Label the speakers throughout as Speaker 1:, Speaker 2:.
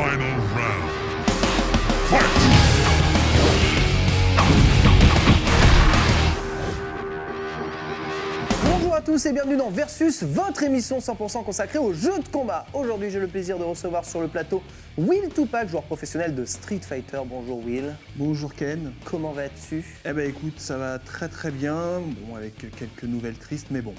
Speaker 1: Final round. Fight!
Speaker 2: Bonjour à tous et bienvenue dans Versus, votre émission 100% consacrée aux jeux de combat. Aujourd'hui, j'ai le plaisir de recevoir sur le plateau Will Tupac, joueur professionnel de Street Fighter. Bonjour Will,
Speaker 3: Bonjour Ken.
Speaker 2: comment vas-tu?
Speaker 3: Eh ben écoute, ça va très très bien, bon avec quelques nouvelles tristes, mais bon,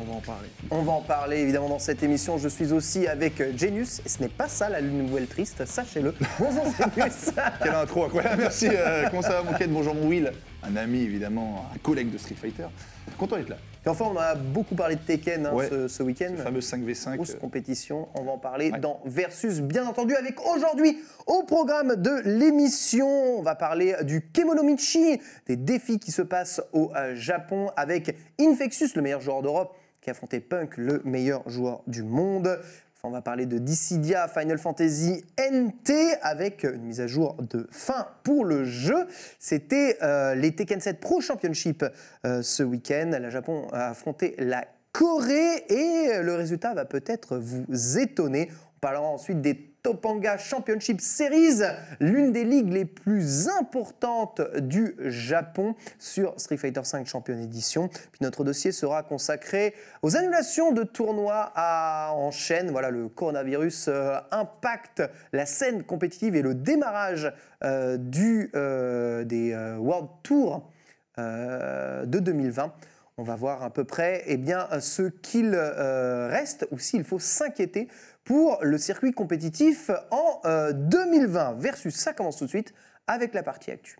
Speaker 3: on va en parler.
Speaker 2: On va en parler évidemment dans cette émission. Je suis aussi avec euh, Genius, et ce n'est pas ça la nouvelle triste, sachez-le. Bonjour Genius
Speaker 4: Quelle intro, incroyable, merci. euh, comment ça va, mon Ken? Bonjour, mon Will. Un ami, évidemment, un collègue de Street Fighter. Content d'être là.
Speaker 2: Et enfin, on a beaucoup parlé de Tekken hein,
Speaker 4: Ouais.
Speaker 2: ce, ce week-end.
Speaker 4: Le fameux 5v5.
Speaker 2: Grosse
Speaker 4: euh,
Speaker 2: compétition, on va en parler
Speaker 4: Ouais.
Speaker 2: dans Versus, bien entendu, avec aujourd'hui au programme de l'émission, on va parler du Kemonomichi, des défis qui se passent au Japon avec Infectious, le meilleur joueur d'Europe, qui a affronté Punk, le meilleur joueur du monde. On va parler de Dissidia Final Fantasy NT avec une mise à jour de fin pour le jeu. C'était euh, les Tekken 7 Pro Championship euh, ce week-end. Le Japon a affronté la Corée et le résultat va peut-être vous étonner. On parlera ensuite des Topanga Championship Series, l'une des ligues les plus importantes du Japon sur Street Fighter V Champion Edition. Puis notre dossier sera consacré aux annulations de tournois en chaîne. Voilà, le coronavirus euh, impacte la scène compétitive et le démarrage euh, du, euh, des World Tour de 2020. On va voir à peu près eh bien, ce qu'il reste ou s'il faut s'inquiéter pour le circuit compétitif en euh, 2020. Versus, ça commence tout de suite avec la partie actu.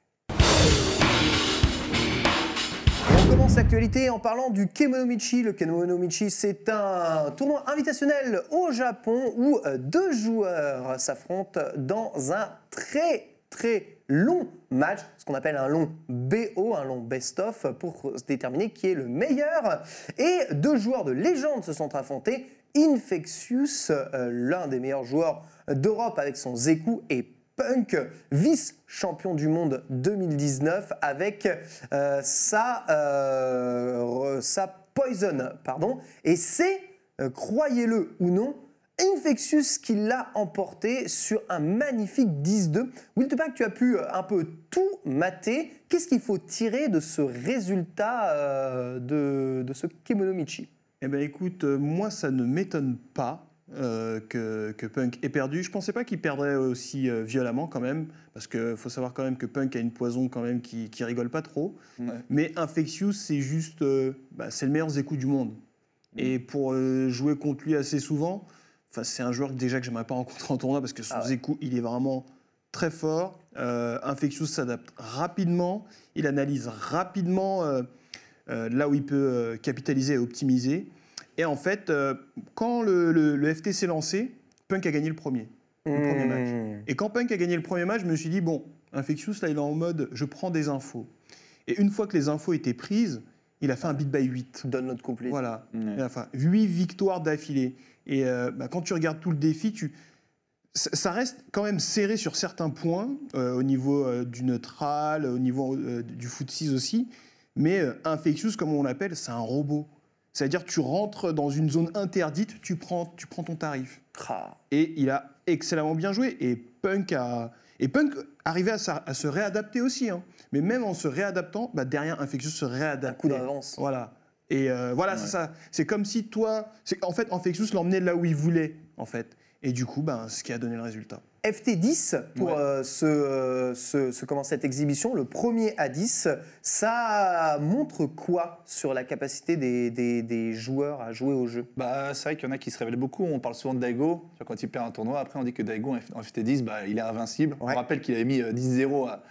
Speaker 2: Et on commence l'actualité en parlant du Kemonomichi. Le Kemonomichi, c'est un tournoi invitationnel au Japon où euh, deux joueurs s'affrontent dans un très très long match, ce qu'on appelle un long BO, un long best-of, pour déterminer qui est le meilleur. Et deux joueurs de légende se sont affrontés. Infectious, euh, l'un des meilleurs joueurs d'Europe avec son Zeku, et Punk, vice-champion du monde 2019 avec euh, sa, euh, sa Poison. Pardon. Et c'est, croyez-le ou non, Infectious qui l'a emporté sur un magnifique 10-2. Will Tupac, tu as pu un peu tout mater. Qu'est-ce qu'il faut tirer de ce résultat de, de ce Kemonomichi?
Speaker 3: Eh ben écoute, euh, moi ça ne m'étonne pas euh, que, que Punk ait perdu. Je pensais pas qu'il perdrait aussi euh, violemment quand même, parce qu'il faut savoir quand même que Punk a une poison quand même qui, qui rigole pas trop.
Speaker 4: ouais.
Speaker 3: Mais Infectious, c'est juste, euh, bah, c'est le meilleur Zeku du monde. Et pour jouer contre lui assez souvent, c'est un joueur que déjà que j'aimerais pas rencontrer en tournoi parce que son
Speaker 2: Ah ouais.
Speaker 3: Il est vraiment très fort. Infectious s'adapte rapidement, il analyse rapidement là où il peut euh, capitaliser et optimiser. Et en fait, euh, quand le, le- le FT s'est lancé, Punk a gagné le premier. Le premier match.
Speaker 2: Mmh.
Speaker 3: Et quand Punk a gagné le premier match, je me suis dit, bon, Infectious, là, il est en mode, je prends des infos. Et une fois que les infos étaient prises, il a fait un beat by 8.
Speaker 2: Donne notre couplet.
Speaker 3: Voilà. Et Enfin, 8 victoires d'affilée. Et euh, bah, quand tu regardes tout le défi, tu... ça ça reste quand même serré sur certains points, euh, au niveau euh, du neutral, au niveau euh, du foot 6 aussi. Mais euh, Infectious, comme on l'appelle, c'est un robot. C'est-à-dire tu rentres dans une zone interdite, tu prends, tu prends ton tarif. Et il a excellemment bien joué. Et Punk a. Et Punk arrivait à, sa- à se réadapter aussi. hein. Mais même en se réadaptant, bah, derrière Infectious se réadaptait.
Speaker 2: Un coup d'avance.
Speaker 3: Voilà. Et euh, voilà, c'est ça. C'est comme si toi. En fait, Infectious l'emmenait là où il voulait, en fait. Et du coup, ben, ce qui a donné le résultat.
Speaker 2: FT10 pour
Speaker 4: Ouais.
Speaker 2: euh, ce, euh, ce- ce- comment, cette exhibition, le premier à 10, ça montre quoi sur la capacité des, des- des joueurs à jouer au jeu?
Speaker 4: Bah, c'est vrai qu'il y en a qui se révèlent beaucoup. On parle souvent de Daigo. Quand il perd un tournoi, après, on dit que Daigo, en FT10, bah, il est invincible.
Speaker 2: Ouais.
Speaker 4: On rappelle qu'il avait mis euh, 10-0 à,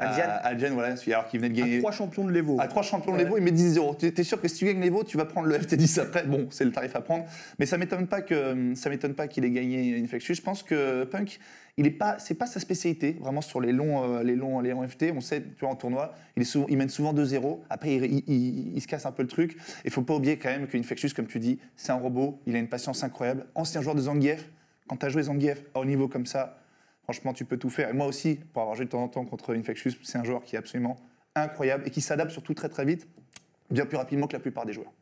Speaker 2: À Diane,
Speaker 4: voilà, alors qu'il venait de gagner.
Speaker 3: À trois champions de l'Evo.
Speaker 4: À trois champions de l'Evo, il met 10-0. Tu es sûr que si tu gagnes l'Evo, tu vas prendre le FT10 après? Bon, c'est le tarif à prendre. Mais ça m'étonne pas que ça m'étonne pas qu'il ait gagné Infectious. Je pense que Punk, il est pas, c'est pas sa spécialité. Vraiment sur les longs, euh, les longs, les longs FT, on sait, tu vois, en tournoi, il, est souvent, il mène souvent 2-0. Après, il, il- il- il se casse un peu le truc. Il faut pas oublier quand même qu'Infectious, comme tu dis, c'est un robot. Il a une patience incroyable. Ancien joueur de Zangief. Quand tu as joué Zangief à haut niveau comme ça, Franchement, tu peux tout faire. Et moi aussi, pour avoir joué de temps en temps contre Infectious, c'est un joueur qui est absolument incroyable et qui s'adapte surtout très très vite, bien plus rapidement que la plupart des joueurs.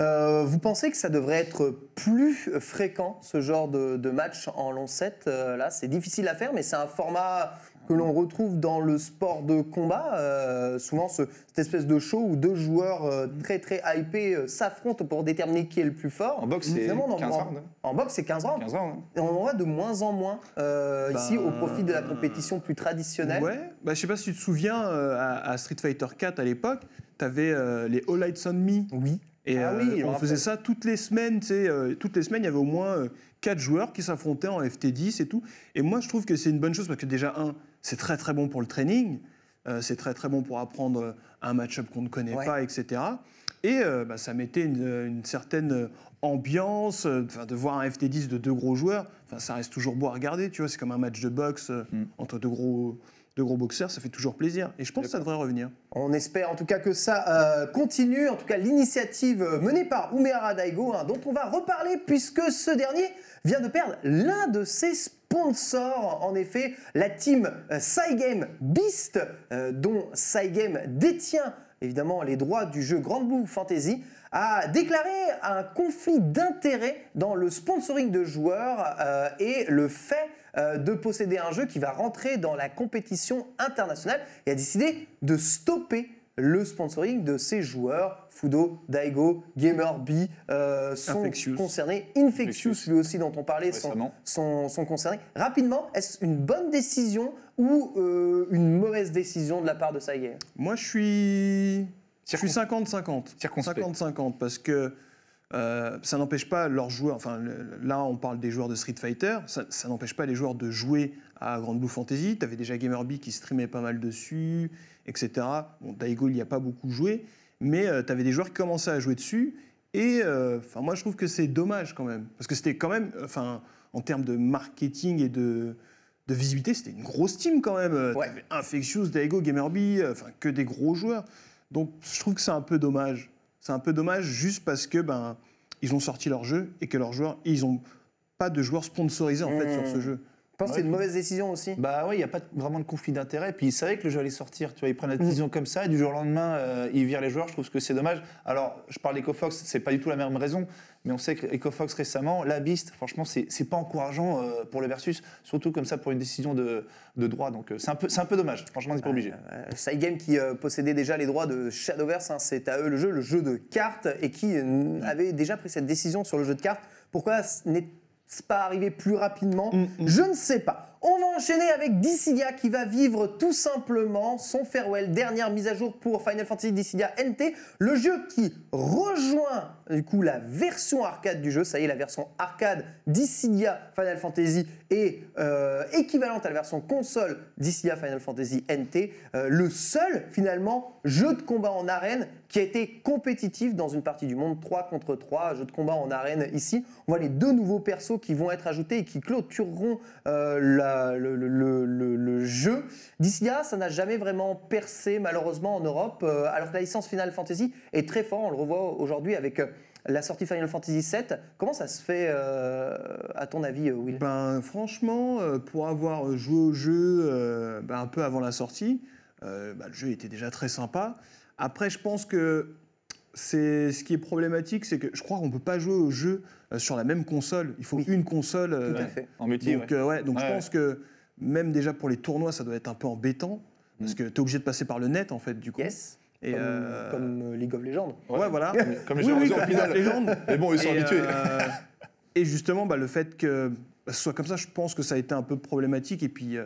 Speaker 2: Euh, vous pensez que ça devrait être plus fréquent, ce genre de, de match en long set Euh, Là, c'est difficile à faire, mais c'est un format que l'on retrouve dans le sport de combat. Euh, souvent, ce- cette espèce de show où deux joueurs euh, très très hypés euh, s'affrontent pour déterminer qui est le plus fort.
Speaker 4: En boxe, c'est
Speaker 2: Finalement, en-
Speaker 4: 15
Speaker 2: en-
Speaker 4: rounds. hein.
Speaker 2: En boxe, c'est 15 rounds.
Speaker 4: 15 rounds. hein.
Speaker 2: Et on en voit de moins en moins
Speaker 3: Ben,
Speaker 2: ici au profit de la compétition plus traditionnelle.
Speaker 3: Ouais, bah, je sais pas si tu te souviens, à, à Street Fighter 4 à l'époque, tu avais les All Lights on Me.
Speaker 2: Oui.
Speaker 3: Et
Speaker 2: Ah oui,
Speaker 3: on faisait ça toutes les semaines, tu sais, toutes les semaines, il y avait au moins quatre joueurs qui s'affrontaient en FT10 et tout. Et moi, je trouve que c'est une bonne chose parce que déjà, un, c'est très très bon pour le training, euh, c'est très très bon pour apprendre euh, un match-up qu'on ne connaît
Speaker 2: Ouais.
Speaker 3: pas, etc. Et euh, bah, ça mettait une, une certaine ambiance, euh, de voir un FT10 de deux gros joueurs, ça reste toujours beau à regarder, tu vois, c'est comme un match de boxe euh,
Speaker 4: Mm.
Speaker 3: entre deux gros, deux gros boxeurs, ça fait toujours plaisir. Et je pense que ça devrait revenir.
Speaker 2: On espère en tout cas que ça euh, continue. En tout cas, l'initiative euh, menée par Umera Daigo, hein, dont on va reparler puisque ce dernier vient de perdre l'un de ses sponsors. En effet, la team euh, Cygame Beast, euh, dont Cygame détient évidemment les droits du jeu Grand Blue Fantasy, a déclaré un conflit d'intérêts dans le sponsoring de joueurs euh, et le fait euh, de posséder un jeu qui va rentrer dans la compétition internationale et a décidé de stopper le sponsoring de ces joueurs. Fudo, Daigo, GamerB euh, sont
Speaker 3: Infectious.
Speaker 2: concernés. Infectious,
Speaker 4: Infectious.
Speaker 2: lui aussi, dont on parlait, sont, sont concernés. Rapidement, est-ce une bonne décision ou euh, une mauvaise décision de la part de Saïe?
Speaker 3: Moi, je suis. Je suis
Speaker 4: Circon-
Speaker 3: 50-50.
Speaker 4: Circonspect.
Speaker 3: 50-50 parce que euh, ça n'empêche pas leurs joueurs. Enfin, le- là, on parle des joueurs de Street Fighter. Ça, ça n'empêche pas les joueurs de jouer à Grand Blue Fantasy. Tu avais déjà GamerB qui streamait pas mal dessus, etc. Bon, Daigo, il n'y a pas beaucoup joué. Mais tu avais des joueurs qui commençaient à jouer dessus. Et euh, moi, je trouve que c'est dommage quand même. Parce que c'était quand même. Enfin, en termes de marketing et de. De visibilité, c'était une grosse team quand même.
Speaker 2: Ouais.
Speaker 3: T'avais Infectious, Daigo, GamerB, euh, enfin que des gros joueurs. Donc je trouve que c'est un peu dommage. C'est un peu dommage juste parce que ben ils ont sorti leur jeu et que leurs joueurs ils ont pas de joueurs sponsorisés en fait
Speaker 2: Mmh.
Speaker 3: sur ce jeu.
Speaker 2: Je pense que c'est une mauvaise décision aussi.
Speaker 4: Bah oui, il n'y a pas vraiment de conflit d'intérêt. Puis ils savaient que le jeu allait sortir. Tu vois, ils prennent
Speaker 2: Mm.
Speaker 4: la décision comme ça et du jour au lendemain, euh, ils virent les joueurs. Je trouve que c'est dommage. Alors, je parle d'EcoFox, c'est pas du tout la même raison. Mais on sait qu'EcoFox récemment, la Beast, franchement, c'est pas encourageant euh, pour le Versus. Surtout comme ça pour une décision de, de droit. Donc euh, c'est un, peu- un peu dommage. Franchement, on n'est pas obligé.
Speaker 2: Cygame qui possédait déjà les droits de Shadowverse, hein, c'est à eux le jeu, le jeu de cartes, et qui euh, avait déjà pris cette décision sur le jeu de cartes. Pourquoi ce n'est-ce pas arrivé plus rapidement
Speaker 3: Mm, mm.
Speaker 2: Je ne sais pas. On va enchaîner avec Dissidia qui va vivre tout simplement son farewell. Dernière mise à jour pour Final Fantasy Dissidia NT, le jeu qui rejoint du coup la version arcade du jeu. Ça y est, la version arcade Dissidia Final Fantasy est euh, équivalente à la version console Dissidia Final Fantasy NT. Euh, le seul finalement jeu de combat en arène qui a été compétitif dans une partie du monde 3 contre 3, jeu de combat en arène ici. On voit les deux nouveaux persos qui vont être ajoutés et qui clôtureront euh, le, jeu. Dissidia, ça n'a jamais vraiment percé malheureusement en Europe, euh, alors que la licence Final Fantasy est très fort. On le revoit aujourd'hui avec euh, la sortie Final Fantasy VII. Comment ça se fait à ton avis, Will?
Speaker 3: Ben franchement, pour avoir joué au jeu ben, un peu avant la sortie, ben, le jeu était déjà très sympa. Après, je pense que c'est ce qui est problématique, c'est que je crois qu'on peut pas jouer au jeu euh, sur la même console. Il faut
Speaker 2: Oui.
Speaker 3: une console. euh,
Speaker 2: Tout à fait.
Speaker 4: En multi,
Speaker 3: Donc,
Speaker 4: ouais.
Speaker 3: euh, ouais, donc je pense que même déjà pour les tournois, ça doit être un peu embêtant. Parce
Speaker 4: Mm.
Speaker 3: que tu es obligé de passer par le net, en fait, du coup.
Speaker 2: Yes.
Speaker 3: Et,
Speaker 2: comme,
Speaker 3: euh,
Speaker 2: comme, League of Legends.
Speaker 3: Ouais, voilà.
Speaker 4: Comme les
Speaker 3: Oui, oui, comme
Speaker 4: finale.
Speaker 3: les légendes.
Speaker 4: Mais bon, ils sont
Speaker 3: et,
Speaker 4: habitués.
Speaker 3: euh, et justement, bah, le fait que bah, ce soit comme ça, je pense que ça a été un peu problématique. Et puis,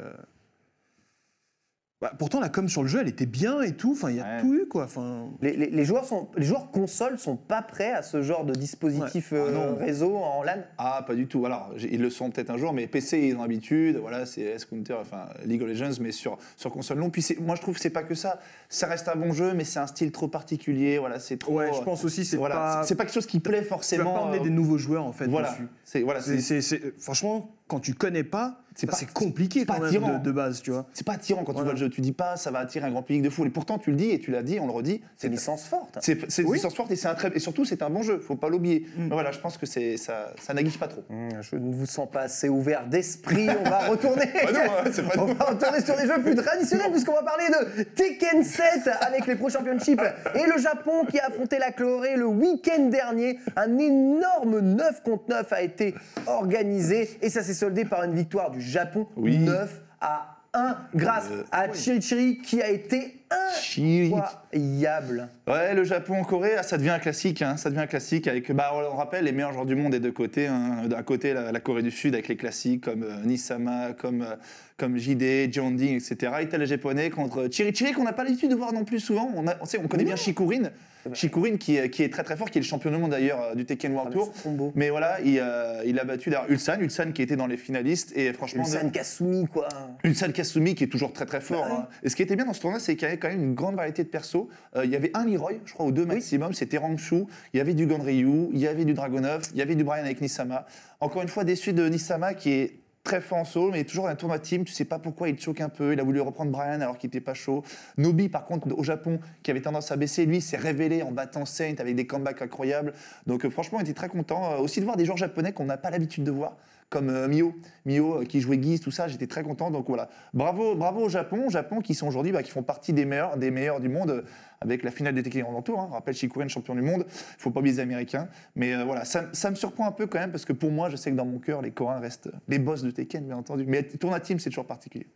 Speaker 3: bah, pourtant, la com sur le jeu, elle était bien et tout. Enfin, il y a
Speaker 4: Ouais.
Speaker 3: tout eu, quoi. Enfin,
Speaker 2: Les, les- les joueurs sont, les joueurs consoles sont pas prêts à ce genre de dispositif
Speaker 4: Ouais. Ah
Speaker 2: euh,
Speaker 4: non.
Speaker 2: réseau en LAN.
Speaker 4: Ah, pas du tout. Alors, ils le sont peut-être un jour, mais PC, ils ont l'habitude. Voilà, c'est S-Counter, enfin League of Legends, mais sur, sur console non. Puis c'est- moi, je trouve que c'est pas que ça. Ça reste un bon jeu, mais c'est un style trop particulier. Voilà, c'est trop.
Speaker 3: ouais, je pense aussi, c'est
Speaker 4: voilà,
Speaker 3: pas.
Speaker 4: c'est- c'est pas quelque chose qui plaît
Speaker 3: Tu vas
Speaker 4: forcément.
Speaker 3: pas emmener
Speaker 4: euh,
Speaker 3: des nouveaux joueurs, en fait,
Speaker 4: Voilà,
Speaker 3: dessus.
Speaker 4: c'est voilà,
Speaker 3: c'est- franchement, quand tu connais pas,
Speaker 4: C'est
Speaker 3: bah, compliqué
Speaker 4: c'est pas
Speaker 3: quand même de, de base, tu vois.
Speaker 4: C'est pas attirant quand tu vois le jeu. Tu dis pas ça va attirer un grand public de foule. Et pourtant, tu le dis et tu l'as dit, on le redit.
Speaker 2: C'est une licence forte.
Speaker 4: C'est une
Speaker 3: Oui.
Speaker 4: licence forte et, c'est un très, et surtout, c'est un bon jeu. Faut pas l'oublier.
Speaker 3: Mm.
Speaker 4: Voilà, je pense que c'est ça, ça n'aguiche pas trop.
Speaker 2: Hum, Je ne vous sens pas assez ouvert d'esprit. On va retourner.
Speaker 4: Ah non, c'est pas
Speaker 2: On va retourner sur des jeux plus traditionnels puisqu'on va parler de Tekken 7 avec les Pro Championship et le Japon qui a affronté la Corée le week-end dernier. Un énorme 9 contre 9 a été organisé et ça s'est soldé par une victoire du Japon
Speaker 4: Oui.
Speaker 2: 9 à 1 grâce
Speaker 4: Euh,
Speaker 2: à Chirichiri qui a été. Incroyable.
Speaker 4: Ouais, le Japon en Corée, ah, ça devient un classique. hein, ça devient un classique avec, bah, on rappelle, les meilleurs joueurs du monde des deux côtés. hein. D'un côté, la, la Corée du Sud avec les classiques comme euh, Nisama, comme, euh, comme JD, Jeonding, etc. Et t'as les Japonais contre Chirichiri qu'on n'a pas l'habitude de voir non plus souvent. On, a- on sait, on connaît bien Shikurin. Shikurin qui, est- qui est très très fort, qui est le champion du monde d'ailleurs euh, du Tekken World Tour.
Speaker 2: ce combo.
Speaker 4: Mais voilà, il, euh, il a battu d'ailleurs Ulsan, Ulsan qui était dans les finalistes. Et franchement,
Speaker 2: Ulsan Kasumi quoi.
Speaker 4: Ulsan Kasumi qui est toujours très très fort.
Speaker 2: Bah
Speaker 4: hein. Et ce qui était bien dans ce tournoi, c'est qu'il y avait quand même une grande variété de persos. Euh, il y avait un Leroy, je crois, ou deux maximum. C'était Rangshu, il y avait du Ganryu, il y avait du Dragonov, il y avait du Brian avec Nisama. Encore une fois, déçu de Nisama qui est très fort en solo, mais toujours dans un tournoi team. Tu sais pas pourquoi il choque un peu. Il a voulu reprendre Brian alors qu'il était pas chaud. Nobi, par contre, au Japon, qui avait tendance à baisser, lui, s'est révélé en battant Saint avec des comebacks incroyables. Donc, euh, franchement, on était très content. Euh, aussi de voir des joueurs japonais qu'on n'a pas l'habitude de voir comme euh, Mio, Mio euh, qui jouait Guise, tout ça, j'étais très content. Donc voilà, bravo, bravo au Japon, Japon qui sont aujourd'hui, bah, qui font partie des meilleurs, des meilleurs du monde euh, avec la finale des Tekken Grand Tour. Hein. Rappelle Shikuren, champion du monde. Il faut pas oublier les Américains. Mais voilà, ça, ça me surprend un peu quand même parce que pour moi, je sais que dans mon cœur, les Coréens restent les boss de Tekken, bien entendu. Mais tournoi team, c'est toujours particulier.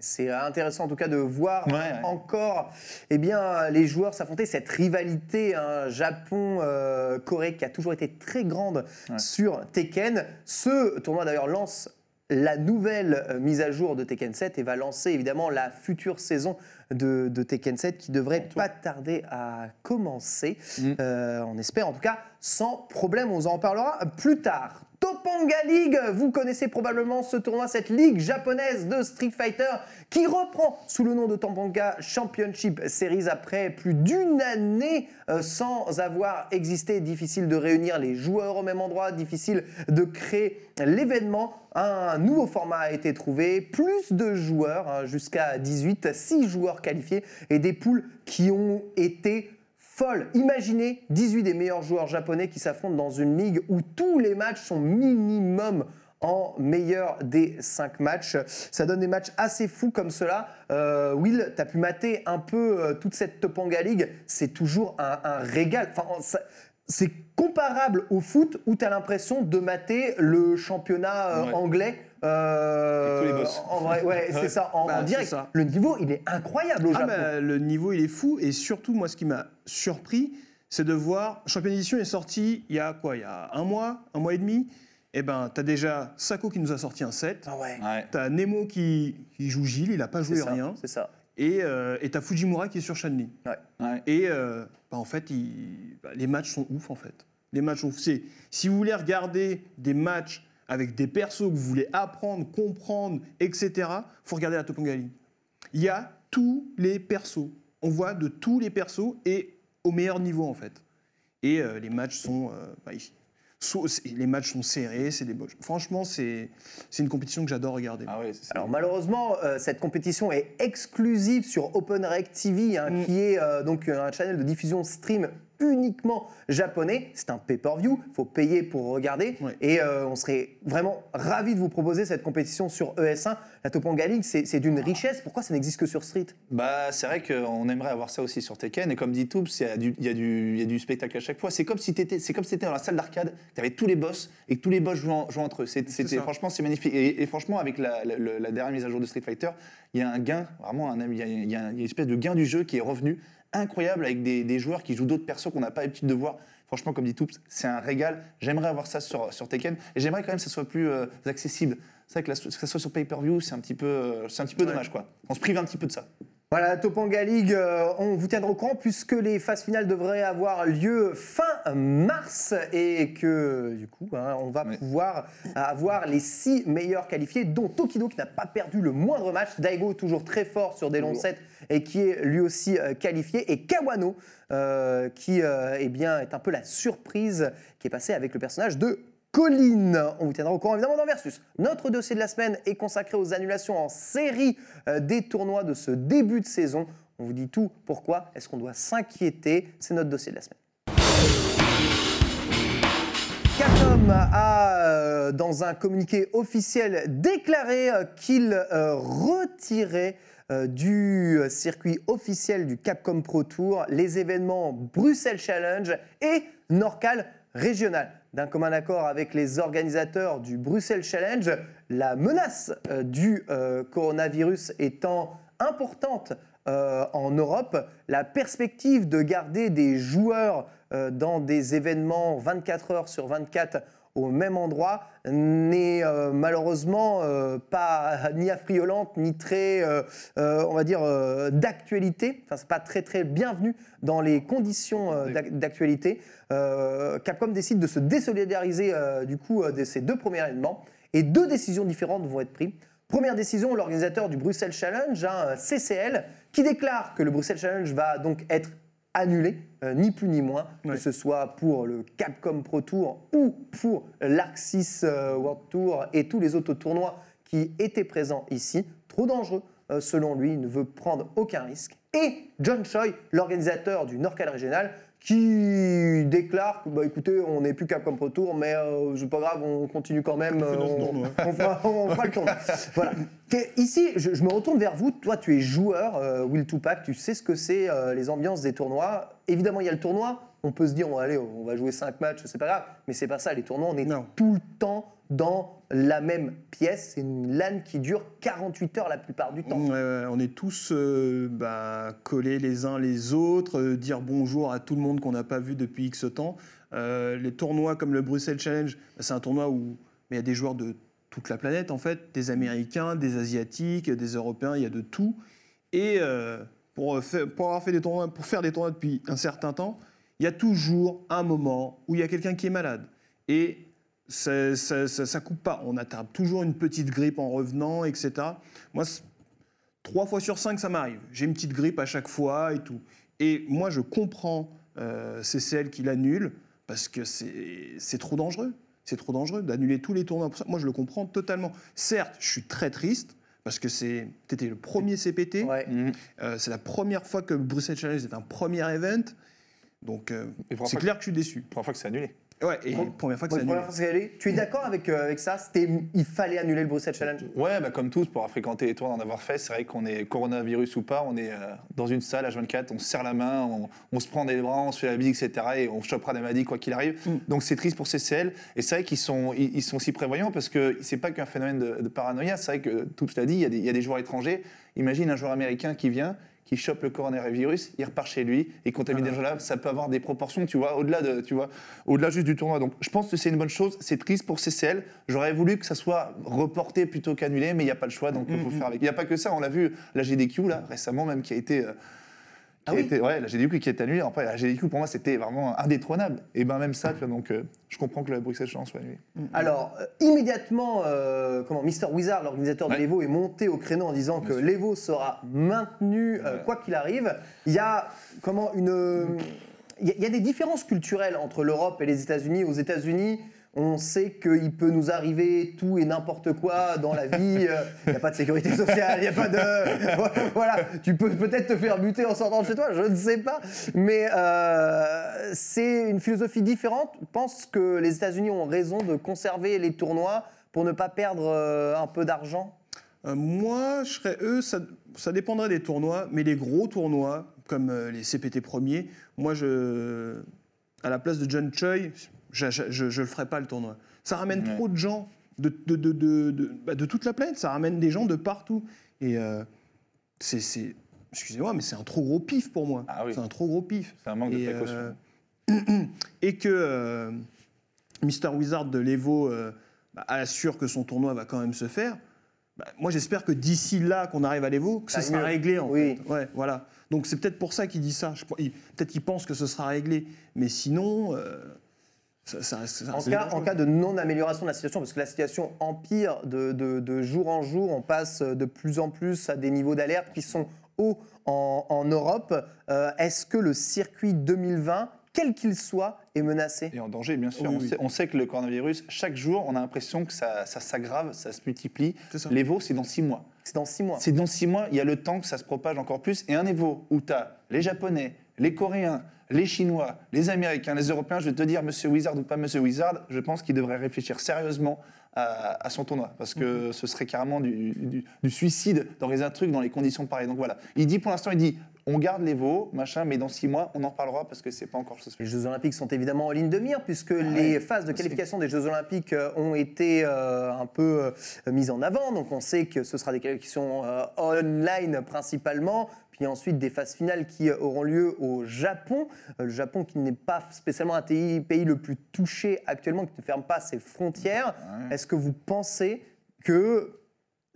Speaker 2: C'est intéressant en tout cas de voir
Speaker 4: Ouais, ouais.
Speaker 2: encore eh bien, les joueurs s'affronter, cette rivalité hein, Japon-Corée qui a toujours été très grande
Speaker 4: Ouais.
Speaker 2: sur Tekken. Ce tournoi d'ailleurs lance la nouvelle euh, mise à jour de Tekken 7 et va lancer évidemment la future saison de, de Tekken 7 qui devrait pas tarder à commencer.
Speaker 4: Mm.
Speaker 2: Euh, on espère en tout cas sans problème, on en parlera plus tard. Topanga League, vous connaissez probablement ce tournoi, cette ligue japonaise de Street Fighter qui reprend sous le nom de Topanga Championship Series après plus d'une année euh, sans avoir existé. Difficile de réunir les joueurs au même endroit, difficile de créer l'événement. Un nouveau format a été trouvé, plus de joueurs, hein, jusqu'à 18, 6 joueurs qualifiés et des poules qui ont été folle. Imaginez 18 des meilleurs joueurs japonais qui s'affrontent dans une ligue où tous les matchs sont minimum en meilleur des 5 matchs. Ça donne des matchs assez fous comme cela. Euh, Will, tu as pu mater un peu euh, toute cette Topanga League. C'est toujours un, un régal. Enfin, c'est comparable au foot où tu as l'impression de mater le championnat euh,
Speaker 4: Ouais.
Speaker 2: anglais. Euh,
Speaker 4: Avec tous les boss.
Speaker 2: En vrai, ouais, c'est ça, en,
Speaker 3: Bah,
Speaker 2: en direct.
Speaker 3: ça.
Speaker 2: Le niveau, il est incroyable au
Speaker 3: Ah bah, le niveau il est fou et surtout moi ce qui m'a surpris c'est de voir Champion Edition est sorti il y a quoi il y a un mois un mois et demi et ben t'as déjà Sako qui nous a sorti un set
Speaker 2: Ah ouais.
Speaker 4: Ouais.
Speaker 3: t'as Nemo qui, qui joue Gilles il a pas joué
Speaker 2: ça,
Speaker 3: rien
Speaker 2: C'est ça.
Speaker 3: et euh, t'as Fujimura qui est sur Shanli
Speaker 4: Ouais.
Speaker 3: et euh, bah, en fait il- bah, les matchs sont ouf en fait les matchs sont ouf C'est- si vous voulez regarder des matchs avec des persos que vous voulez apprendre comprendre etc faut regarder la Topanga League il y a tous les persos. On voit de tous les persos et au meilleur niveau en fait. Et euh, les matchs sont, euh, bah, so- les matchs sont serrés, c'est des beaux. Franchement, c'est c'est une compétition que j'adore regarder.
Speaker 4: Ah ouais,
Speaker 2: Alors malheureusement, euh, cette compétition est exclusive sur OpenRec TV, hein,
Speaker 3: Mm.
Speaker 2: qui est euh, donc un channel de diffusion stream uniquement japonais. C'est un pay-per-view, il faut payer pour regarder. Et euh, on serait vraiment ravis de vous proposer cette compétition sur ES1. La Topanga League, c'est d'une richesse. Pourquoi ça n'existe que sur Street?
Speaker 4: Bah, c'est vrai qu'on aimerait avoir ça aussi sur Tekken. Et comme dit Toops, il y, a du- y, y a spectacle à chaque fois. C'est comme si tu étais dans la salle d'arcade, tu avais tous les boss et que tous les boss jouaient, en- jouaient entre eux. C'était- franchement, c'est magnifique. Et, et franchement, avec la, la- la- la dernière mise à jour de Street Fighter, il y a un gain, vraiment, y il y a une espèce de gain du jeu qui est revenu incroyable avec des, des joueurs qui jouent d'autres persos qu'on n'a pas l'habitude de voir. Franchement, comme dit Toops, c'est un régal. J'aimerais avoir ça sur, sur Tekken. Et j'aimerais quand même que ça soit plus euh, accessible. C'est vrai que, la- que ça soit sur pay-per-view, c'est un petit peu, euh, c'est un petit peu
Speaker 3: Ouais.
Speaker 4: dommage, quoi. On se prive un petit peu de ça.
Speaker 2: Voilà, Topanga League, euh, on vous tiendra au courant puisque les phases finales devraient avoir lieu fin mars et que du coup, hein, on va pouvoir avoir les six meilleurs qualifiés, dont Tokido qui n'a pas perdu le moindre match, Daigo toujours très fort sur des longs sets et qui est lui aussi euh, qualifié, et Kawano euh, qui euh, eh bien, est un peu la surprise qui est passée avec le personnage de Colline. On vous tiendra au courant évidemment dans Versus. Notre dossier de la semaine est consacré aux annulations en série euh, des tournois de ce début de saison. On vous dit tout. Pourquoi Est-ce qu'on doit s'inquiéter C'est notre dossier de la semaine. Capcom a, euh, dans un communiqué officiel, déclaré euh, qu'il retirait du circuit officiel du Capcom Pro Tour les événements Bruxelles Challenge et Norcal Régional. D'un commun accord avec les organisateurs du Bruxelles Challenge, la menace euh, du euh, coronavirus étant importante euh, en Europe, la perspective de garder des joueurs euh, dans des événements 24 heures sur 24 au même endroit n'est euh, malheureusement euh, pas ni affriolante ni très, euh, on va dire, d'actualité. Enfin, c'est pas très très bienvenu dans les conditions d'ac- d'actualité. Capcom décide de se désolidariser du coup de ces deux premiers événements et deux décisions différentes vont être prises. Première décision, l'organisateur du Bruxelles Challenge, un CCL, qui déclare que le Bruxelles Challenge va donc être annulé, euh, ni plus ni moins, que ce soit pour le Capcom Pro Tour ou pour l'Arxis euh, World Tour et tous les autres tournois qui étaient présents ici. Trop dangereux, euh, selon lui, il ne veut prendre aucun risque. Et John Choi, l'organisateur du Norcal Régional, qui déclare que, bah, écoutez, on n'est plus Capcom Pro Tour, mais euh, c'est pas grave, on continue quand même.
Speaker 3: notre
Speaker 2: on,
Speaker 3: tournoi.
Speaker 2: on fera, on fera le tournoi. voilà. Que- Ici, je, je me retourne vers vous. Toi, tu es joueur, euh, Will Tupac, tu sais ce que c'est euh, les ambiances des tournois. Évidemment, il y a le tournoi. On peut se dire, bon, allez, on va jouer 5 matchs, c'est pas grave. Mais c'est pas ça, les tournois, on est
Speaker 3: Non.
Speaker 2: tout le temps dans la même pièce. C'est une LAN qui dure 48 heures la plupart du temps.
Speaker 3: On est tous euh, bah, collés les uns les autres, euh, dire bonjour à tout le monde qu'on n'a pas vu depuis X temps. Euh, les tournois comme le Bruxelles Challenge, bah, c'est un tournoi où il y a des joueurs de toute la planète en fait, des Américains, des Asiatiques, des Européens, il y a de tout. Et pour, faire, pour avoir fait des tournois, pour faire des tournois depuis un certain temps, il y a toujours un moment où il y a quelqu'un qui est malade. Et ça, ça, ça- ça coupe pas. On attrape toujours une petite grippe en revenant, etc. Moi, trois fois sur cinq, ça m'arrive. J'ai une petite grippe à chaque fois et tout. Et moi, je comprends euh, CCL qui l'annule parce que c'est trop dangereux. C'est trop dangereux d'annuler tous les tournois. pour ça. Moi, je le comprends totalement. Certes, je suis très triste parce que c'est étais le premier CPT.
Speaker 2: Ouais.
Speaker 4: Mhm.
Speaker 3: Euh, c'est la première fois que le Bruxelles Challenge est un premier event. Donc, euh, c'est
Speaker 4: la
Speaker 3: clair que je suis déçu.
Speaker 4: Première fois que c'est annulé.
Speaker 3: Ouais, et
Speaker 2: Bon.
Speaker 3: première fois que
Speaker 2: Ouais,
Speaker 3: c'est annulé.
Speaker 2: fois que c'est allé. Tu es d'accord avec, euh, avec ça? C'était, Il fallait annuler le Bruxelles Challenge?
Speaker 4: Ouais, bah comme tous, pour avoir fréquenté les tournois, en avoir fait, c'est vrai qu'on est coronavirus ou pas, on est euh, dans une salle à 24, on se serre la main, on, on se prend des bras, on se fait la bille, etc. Et on chopera des maladies quoi qu'il arrive.
Speaker 3: Mm.
Speaker 4: Donc c'est triste pour CCL. Et c'est vrai qu'ils sont, ils, ils sont aussi prévoyants parce que c'est pas qu'un phénomène de, de paranoïa. C'est vrai que, tout l'a dit, il y, a des, il y a des joueurs étrangers. Imagine un joueur américain qui vient, qui chope le coronavirus, il repart chez lui, il contamine gens là, ça peut avoir des proportions, tu vois, au-delà de, tu vois, au-delà juste du tournoi. Donc, je pense que c'est une bonne chose. C'est triste pour CCL. J'aurais voulu que ça soit reporté plutôt qu'annulé, mais il n'y a pas le choix, donc il faut
Speaker 3: Mhm.
Speaker 4: faire avec. Il n'y a pas que ça. On l'a vu, la GDQ là récemment même qui a été. euh, qui
Speaker 2: Ah oui
Speaker 4: été- ouais, la GDQ qui est annulée. Après, la GDQ pour moi c'était vraiment indétrônable. Et ben même ça, tu vois, donc euh, je comprends que la Bruxelles Challenge soit annulée.
Speaker 2: Alors, euh, immédiatement, euh, comment, Mr. Wizard, l'organisateur de l'Evo, est monté au créneau en disant que
Speaker 4: Bien
Speaker 2: l'Evo sera maintenu
Speaker 4: Ouais.
Speaker 2: quoi qu'il arrive. Il y a comment une. Il y, a- il y a des différences culturelles entre l'Europe et les États-Unis. Aux États-Unis, on sait qu'il peut nous arriver tout et n'importe quoi dans la vie. Euh, Il n'y a pas de sécurité sociale, il n'y a pas de. Voilà, tu peux peut-être te faire buter en sortant de chez toi, je ne sais pas. Mais euh, c'est une philosophie différente. Je pense que les États-Unis ont raison de conserver les tournois pour ne pas perdre euh, un peu d'argent.
Speaker 3: Moi, je serais eux, ça, dépendrait des tournois, mais les gros tournois, comme les CPT premiers, moi, à la place de John Choi, je ne le ferais pas le tournoi. Ça ramène
Speaker 4: Ouais.
Speaker 3: trop de gens de, de, de, de, de- bah, de toute la planète, ça ramène des gens de partout. Et euh, c'est, excusez-moi, mais c'est un trop gros pif pour moi.
Speaker 4: Ah oui.
Speaker 3: C'est un trop gros pif.
Speaker 4: C'est un manque
Speaker 3: Et,
Speaker 4: de précaution.
Speaker 3: euh, et que euh, Mr. Wizard de l'Evo euh, bah, assure que son tournoi va quand même se faire. Bah, moi, j'espère que d'ici là, qu'on arrive à l'Evo, que
Speaker 2: Ça
Speaker 3: sera
Speaker 2: mieux.
Speaker 3: réglé. En
Speaker 2: Oui.
Speaker 3: fait. Ouais, voilà. Donc c'est peut-être pour ça qu'il dit ça. Peut-être qu'il pense que ce sera réglé. Mais sinon, euh, ça, ça reste- ça
Speaker 2: En cas,
Speaker 3: dangereux.
Speaker 2: en cas de non-amélioration de la situation, parce que la situation empire de, de- de jour en jour, on passe de plus en plus à des niveaux d'alerte qui sont hauts en, en Europe. Euh, Est-ce que le circuit 2020 quel qu'il soit, est menacé?
Speaker 4: Et en danger, bien sûr.
Speaker 3: Oui,
Speaker 4: on,
Speaker 3: oui.
Speaker 4: Sait, on sait que le coronavirus, chaque jour, on a l'impression que ça, ça s'aggrave, ça se multiplie.
Speaker 3: Ça.
Speaker 4: L'Evo, c'est dans six mois.
Speaker 2: C'est dans six mois.
Speaker 4: C'est dans six mois, il y a le temps que ça se propage encore plus. Et un Evo où tu as les Japonais, les Coréens, les Chinois, les Américains, les Européens, je vais te dire, Monsieur Wizard ou pas Monsieur Wizard, je pense qu'il devrait réfléchir sérieusement à, à son tournoi. Parce que ce serait carrément du, du- du suicide d'organiser un truc dans les conditions pareilles. Donc voilà. Il dit pour l'instant, il dit, on garde l'Evo, machin, mais dans six mois, on en reparlera parce que c'est pas encore chose
Speaker 2: Les Jeux Olympiques sont évidemment en ligne de mire puisque les phases de
Speaker 4: aussi.
Speaker 2: qualification des Jeux Olympiques euh, ont été euh, un peu euh, mises en avant. Donc on sait que ce sera des qualifications euh, online principalement, puis ensuite des phases finales qui auront lieu au Japon. Le Japon qui n'est pas spécialement un pays, pays le plus touché actuellement, qui ne ferme pas ses frontières.
Speaker 4: Ouais.
Speaker 2: Est-ce que vous pensez que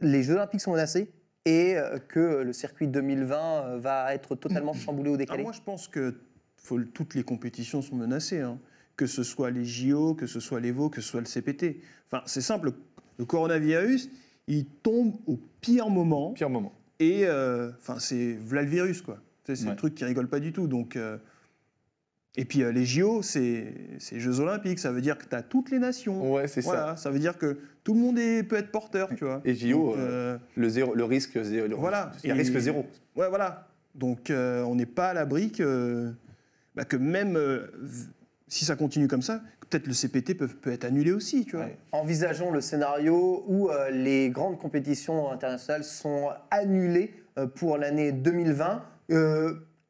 Speaker 2: les Jeux Olympiques sont menacés? Et euh, que le circuit 2020 euh, va être totalement chamboulé ou
Speaker 3: Ah,
Speaker 2: décalé
Speaker 3: moi, je pense que faut- toutes les compétitions sont menacées. hein. Que ce soit les JO, que ce soit l'Evo, que ce soit le CPT. Enfin, c'est simple. Le coronavirus, il tombe au pire moment.
Speaker 4: Pire moment.
Speaker 3: Et euh, enfin, c'est voilà le virus, quoi. C'est
Speaker 4: Ouais.
Speaker 3: le truc qui rigole pas du tout. Donc, euh, et puis euh, les JO, c'est Jeux Olympiques. Ça veut dire que tu as toutes les nations.
Speaker 4: Ouais, c'est ça.
Speaker 3: Voilà, ça veut dire que tout le monde est, peut être porteur, tu vois.
Speaker 4: Et JO,
Speaker 3: Donc,
Speaker 4: euh, Le, zéro, le risque zéro. le-
Speaker 3: Voilà.
Speaker 4: Il y a
Speaker 3: Et-
Speaker 4: risque zéro.
Speaker 3: Ouais, voilà. Donc, euh, on n'est pas à l'abri que, bah, que même euh, si ça continue comme ça, peut-être le CPT peut, peut être annulé aussi, tu vois.
Speaker 4: Ouais.
Speaker 2: Envisageons le scénario où euh, les grandes compétitions internationales sont annulées euh, pour l'année 2020.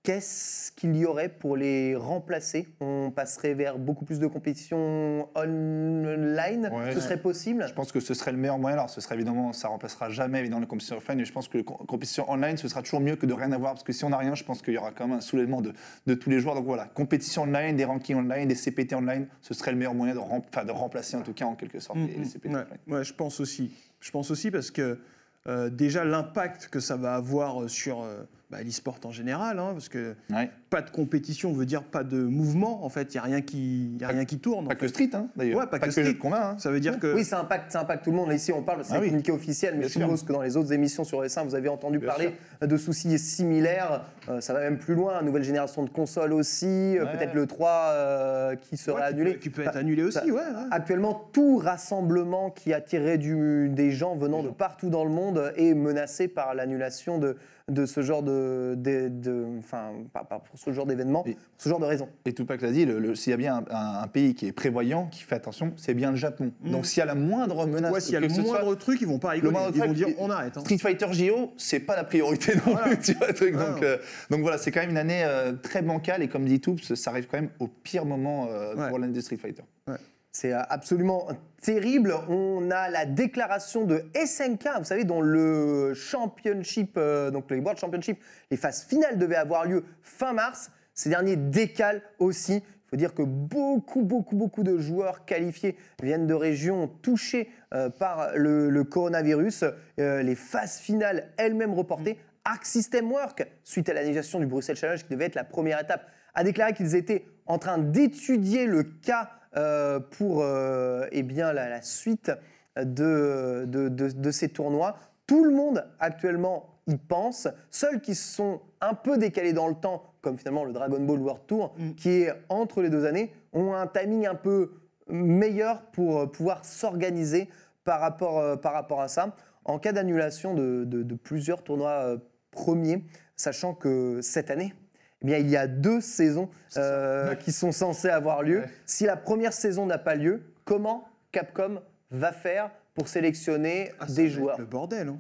Speaker 2: Qu'est-ce qu'il y aurait pour les remplacer? On passerait vers beaucoup plus de compétitions online?
Speaker 4: Ouais.
Speaker 2: Ce serait possible?
Speaker 4: Je pense que ce serait le meilleur moyen. Alors, ce serait évidemment, ça remplacera jamais évidemment les compétitions offline, mais je pense que les co- compétitions online, ce sera toujours mieux que de rien avoir, parce que si on n'a rien, je pense qu'il y aura quand même un soulèvement de, de tous les joueurs. Donc voilà, compétition online, des rankings online, des CPT online, ce serait le meilleur moyen de, rem- enfin, de remplacer en tout cas en quelque sorte les, les CPT
Speaker 3: Ouais,
Speaker 4: offline.
Speaker 3: ouais, je pense aussi. Je pense aussi parce que euh, déjà l'impact que ça va avoir euh, sur euh, bah, l'e-sport en général, hein, parce que
Speaker 4: Ouais.
Speaker 3: pas de compétition veut dire pas de mouvement. En fait, il y a rien qui, y a rien qui tourne. en
Speaker 4: Pas
Speaker 3: fait.
Speaker 4: que street, hein, d'ailleurs.
Speaker 3: Ouais, pas
Speaker 4: pas,
Speaker 3: que
Speaker 4: que, jeu
Speaker 3: street.
Speaker 4: de combat. hein.
Speaker 3: Ça veut dire que
Speaker 2: Oui, ça impacte, ça impacte tout le monde. Ici, on parle, c'est
Speaker 4: Ah
Speaker 2: un
Speaker 4: oui.
Speaker 2: communiqué officiel, mais
Speaker 4: Bien
Speaker 2: je
Speaker 4: sûr.
Speaker 2: suppose que dans les autres émissions sur S1, vous avez entendu
Speaker 4: Bien
Speaker 2: parler de soucis similaires. Euh, ça va même plus loin. Nouvelle génération de consoles aussi. euh,
Speaker 4: Ouais.
Speaker 2: Peut-être le 3 euh, qui serait
Speaker 3: Ouais, qui
Speaker 2: annulé.
Speaker 3: peut- qui peut être annulé aussi,
Speaker 2: ça-
Speaker 3: ouais, ouais.
Speaker 2: Actuellement, tout rassemblement qui attirait du- des gens venant de partout dans le monde est menacé par l'annulation de, de ce genre de, de- de- enfin, pas, pas pour ce genre d'événement, pour ce genre de raison.
Speaker 4: Et Tupac l'a dit, le- le- s'il y a bien un, un- un pays qui est prévoyant, qui fait attention, c'est bien le Japon.
Speaker 3: Mm.
Speaker 4: Donc s'il y a la moindre menace,
Speaker 3: Ouais, s'il y a le
Speaker 4: soit-
Speaker 3: moindre truc, ils vont pas rigoler. Ils vont dire on arrête. hein.
Speaker 4: Street Fighter JO, c'est pas la priorité non
Speaker 3: Voilà.
Speaker 4: plus, tu vois, le truc.
Speaker 3: Ah,
Speaker 4: donc,
Speaker 3: non.
Speaker 4: euh, donc voilà, c'est quand même une année euh, très bancale et comme dit Toups, ça arrive quand même au pire moment euh,
Speaker 3: Ouais.
Speaker 4: pour l'année de Street Fighter.
Speaker 2: C'est euh, absolument terrible. On a la déclaration de SNK, vous savez, dont le championship, euh, donc les World Championship, les phases finales devaient avoir lieu fin mars. Ces derniers décalent aussi. Il faut dire que beaucoup, beaucoup, beaucoup de joueurs qualifiés viennent de régions touchées euh, par le, le coronavirus. Euh, les phases finales elles-mêmes reportées. Arc System Work, suite à l'annulation du Bruxelles Challenge, qui devait être la première étape, a déclaré qu'ils étaient en train d'étudier le cas euh, pour euh, eh bien, la, la suite de, de, de- de ces tournois. Tout le monde actuellement y pense. Seuls qui sont un peu décalés dans le temps, comme finalement le Dragon Ball World Tour,
Speaker 3: Mm.
Speaker 2: qui est entre les deux années, ont un timing un peu meilleur pour euh, pouvoir s'organiser par rapport, euh, par rapport à ça. En cas d'annulation de, plusieurs tournois premiers, sachant que cette année, eh bien, il y a deux saisons euh, qui sont censées avoir lieu.
Speaker 4: Ouais.
Speaker 2: Si la première saison n'a pas lieu, comment Capcom va faire pour sélectionner
Speaker 3: Ah,
Speaker 2: des joueurs
Speaker 3: Le bordel. hein.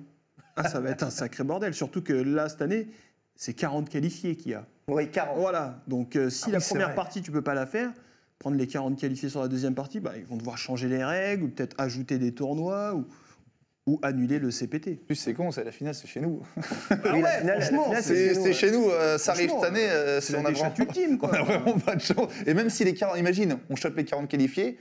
Speaker 3: Ah, ça va être un sacré bordel. Surtout que là, cette année, c'est 40 qualifiés qu'il y a.
Speaker 2: Oui, 40.
Speaker 3: Voilà. Donc, euh, si
Speaker 2: Ah
Speaker 3: la
Speaker 2: oui,
Speaker 3: première partie, tu peux pas la faire, prendre les 40 qualifiés sur la deuxième partie, bah, ils vont devoir changer les règles, ou peut-être ajouter des tournois, ou, ou annuler le CPT.
Speaker 4: Plus, c'est con, c'est la finale, c'est chez nous.
Speaker 2: Oui, la finale- la
Speaker 3: franchement,
Speaker 2: finale,
Speaker 4: C'est
Speaker 2: ouais.
Speaker 4: chez nous, euh, ça arrive cette année. euh,
Speaker 3: C'est
Speaker 4: on a vraiment-
Speaker 3: ultime,
Speaker 4: On
Speaker 3: quoi.
Speaker 4: a vraiment pas de chance. Et même si les 40, imagine, on chope les 40 qualifiés,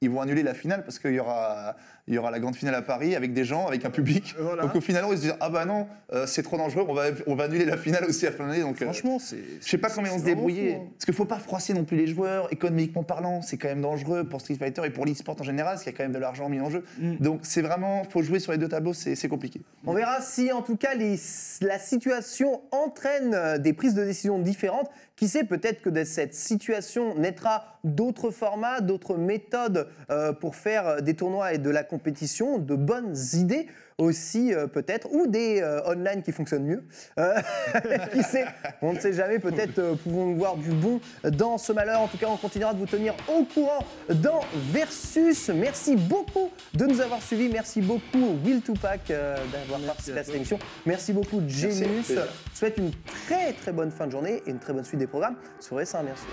Speaker 4: ils vont annuler la finale parce qu'il y aura, il y aura la grande finale à Paris avec des gens, avec un public.
Speaker 3: Voilà.
Speaker 4: Donc au final, ils se disent Ah bah non, euh, c'est trop dangereux, on va, on va annuler la finale aussi à fin de l'année. Donc, euh,
Speaker 3: Franchement, c'est.
Speaker 4: je sais pas comment on se débrouiller. Parce qu'il faut pas froisser non plus les joueurs, économiquement parlant, c'est quand même dangereux pour Street Fighter et pour l'e-sport en général, parce qu'il y a quand même de l'argent mis en jeu.
Speaker 3: Mm.
Speaker 4: Donc c'est vraiment, faut jouer sur les deux tableaux, c'est compliqué.
Speaker 2: On verra si, en tout cas, les- la situation entraîne euh, des prises de décision différentes. Qui sait, peut-être que de cette situation naîtra d'autres formats, d'autres méthodes euh, pour faire des tournois et de la compétition, de bonnes idées aussi euh, peut-être, ou des euh, online qui fonctionnent mieux. Euh, qui sait? On ne sait jamais, peut-être pouvons-nous voir du bon dans ce malheur. En tout cas, on continuera de vous tenir au courant dans Versus. Merci beaucoup de nous avoir suivis. Merci beaucoup Will Tupac d'avoir participé à cette émission. Merci beaucoup Genius. Je souhaite une très très bonne fin de journée et une très bonne suite des programmes sur S1. Merci.